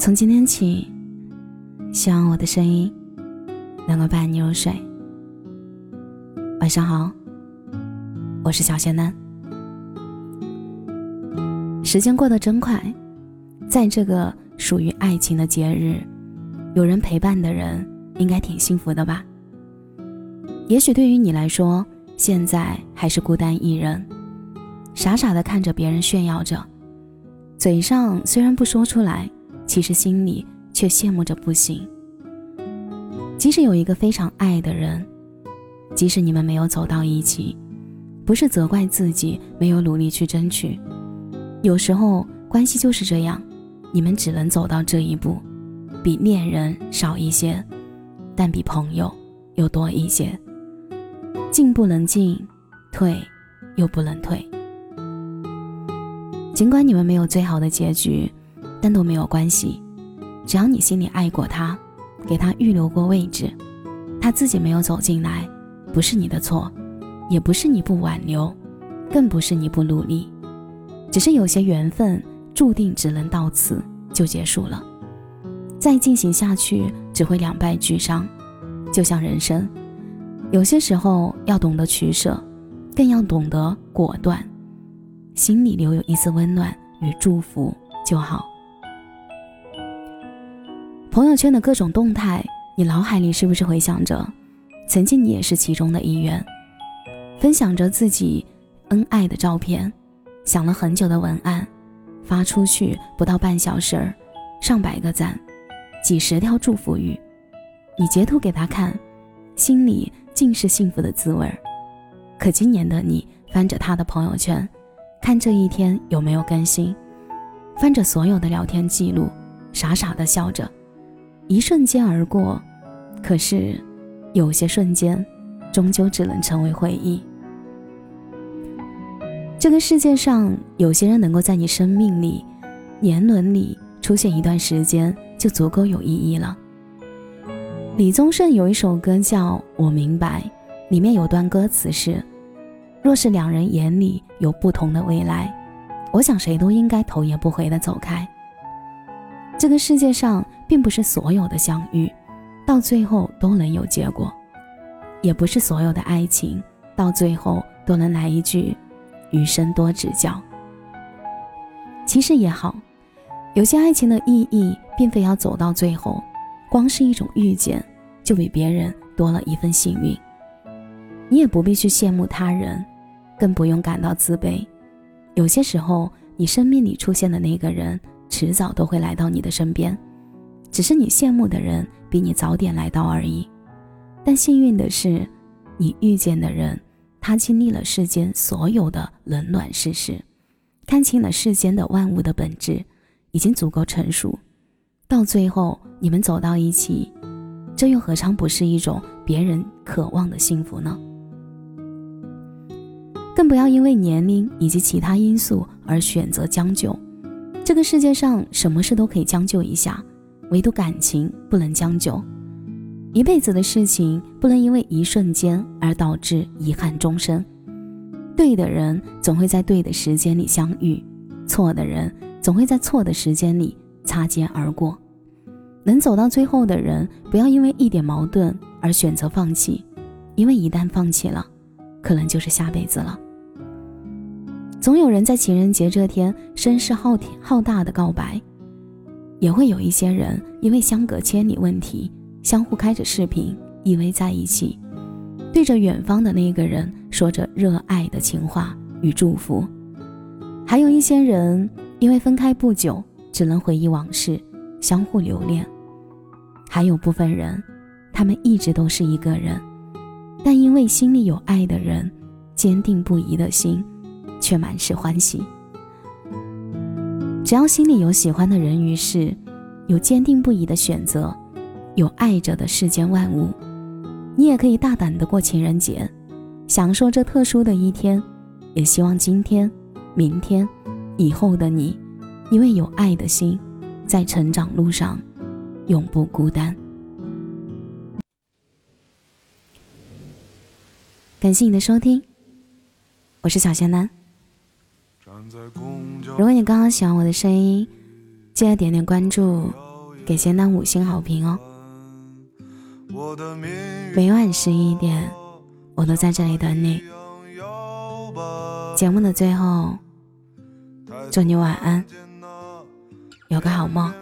从今天起，希望我的声音能够伴你入睡。晚上好，我是小仙男。时间过得真快，在这个属于爱情的节日，有人陪伴的人应该挺幸福的吧？也许对于你来说，现在还是孤单一人，傻傻的看着别人炫耀着，嘴上虽然不说出来。其实心里却羡慕着不行。即使有一个非常爱的人，即使你们没有走到一起，不是责怪自己没有努力去争取。有时候关系就是这样，你们只能走到这一步，比恋人少一些，但比朋友又多一些。进不能进，退又不能退。尽管你们没有最好的结局。但都没有关系，只要你心里爱过他，给他预留过位置，他自己没有走进来，不是你的错，也不是你不挽留，更不是你不努力，只是有些缘分注定只能到此就结束了，再进行下去只会两败俱伤。就像人生，有些时候要懂得取舍，更要懂得果断，心里留有一丝温暖与祝福就好。朋友圈的各种动态，你脑海里是不是回想着，曾经你也是其中的一员，分享着自己恩爱的照片，想了很久的文案，发出去不到半小时，上百个赞，几十条祝福语，你截图给他看，心里尽是幸福的滋味儿。可今年的你翻着他的朋友圈，看这一天有没有更新，翻着所有的聊天记录，傻傻的笑着。一瞬间而过，可是有些瞬间，终究只能成为回忆。这个世界上，有些人能够在你生命里、年轮里出现一段时间，就足够有意义了。李宗盛有一首歌叫《我明白》，里面有段歌词是：“若是两人眼里有不同的未来，我想谁都应该头也不回的走开。”这个世界上。并不是所有的相遇，到最后都能有结果，也不是所有的爱情到最后都能来一句“余生多指教”。其实也好，有些爱情的意义并非要走到最后，光是一种遇见，就比别人多了一份幸运。你也不必去羡慕他人，更不用感到自卑。有些时候，你生命里出现的那个人，迟早都会来到你的身边。只是你羡慕的人比你早点来到而已，但幸运的是，你遇见的人，他经历了世间所有的冷暖世事，看清了世间的万物的本质，已经足够成熟。到最后你们走到一起，这又何尝不是一种别人渴望的幸福呢？更不要因为年龄以及其他因素而选择将就。这个世界上什么事都可以将就一下。唯独感情不能将就，一辈子的事情不能因为一瞬间而导致遗憾终生。对的人总会在对的时间里相遇，错的人总会在错的时间里擦肩而过。能走到最后的人，不要因为一点矛盾而选择放弃，因为一旦放弃了，可能就是下辈子了。总有人在情人节这天声势浩天浩大的告白。也会有一些人因为相隔千里问题，相互开着视频依偎在一起，对着远方的那个人说着热爱的情话与祝福。还有一些人因为分开不久，只能回忆往事，相互留恋。还有部分人，他们一直都是一个人，但因为心里有爱的人，坚定不移的心，却满是欢喜。只要心里有喜欢的人与事，有坚定不移的选择，有爱着的世间万物，你也可以大胆的过情人节，享受这特殊的一天。也希望今天、明天、以后的你，因为有爱的心，在成长路上永不孤单。感谢你的收听，我是小仙男。如果你刚刚喜欢我的声音，记得点点关注，给咸蛋五星好评哦。每晚十一点，我都在这里等你。节目的最后，祝你晚安，有个好梦。